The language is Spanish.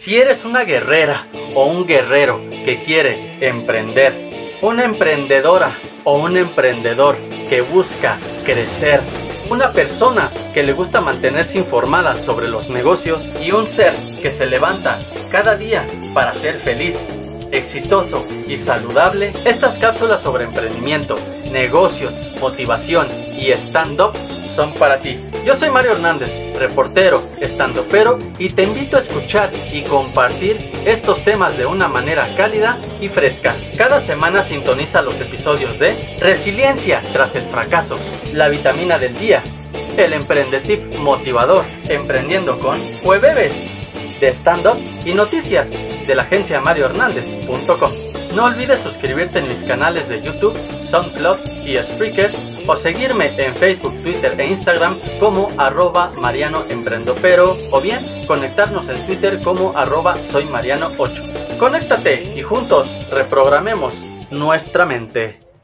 Si eres una guerrera o un guerrero que quiere emprender, una emprendedora o un emprendedor que busca crecer, una persona que le gusta mantenerse informada sobre los negocios y un ser que se levanta cada día para ser feliz, exitoso y saludable, estas cápsulas sobre emprendimiento, negocios, motivación y stand-up son para ti. Yo soy Mario Hernández, reportero, pero y te invito a escuchar y compartir estos temas de una manera cálida y fresca. Cada semana sintoniza los episodios de Resiliencia tras el fracaso, La vitamina del día, El emprendetip motivador, Emprendiendo con Jueves, de stand-up y noticias de la agencia mariohernández.com. No olvides suscribirte en mis canales de YouTube, SoundCloud y Spreaker o seguirme en Facebook, Twitter e Instagram como arroba Mariano Emprendopero o bien conectarnos en Twitter como arroba soy Mariano 8. Conéctate y juntos reprogramemos nuestra mente.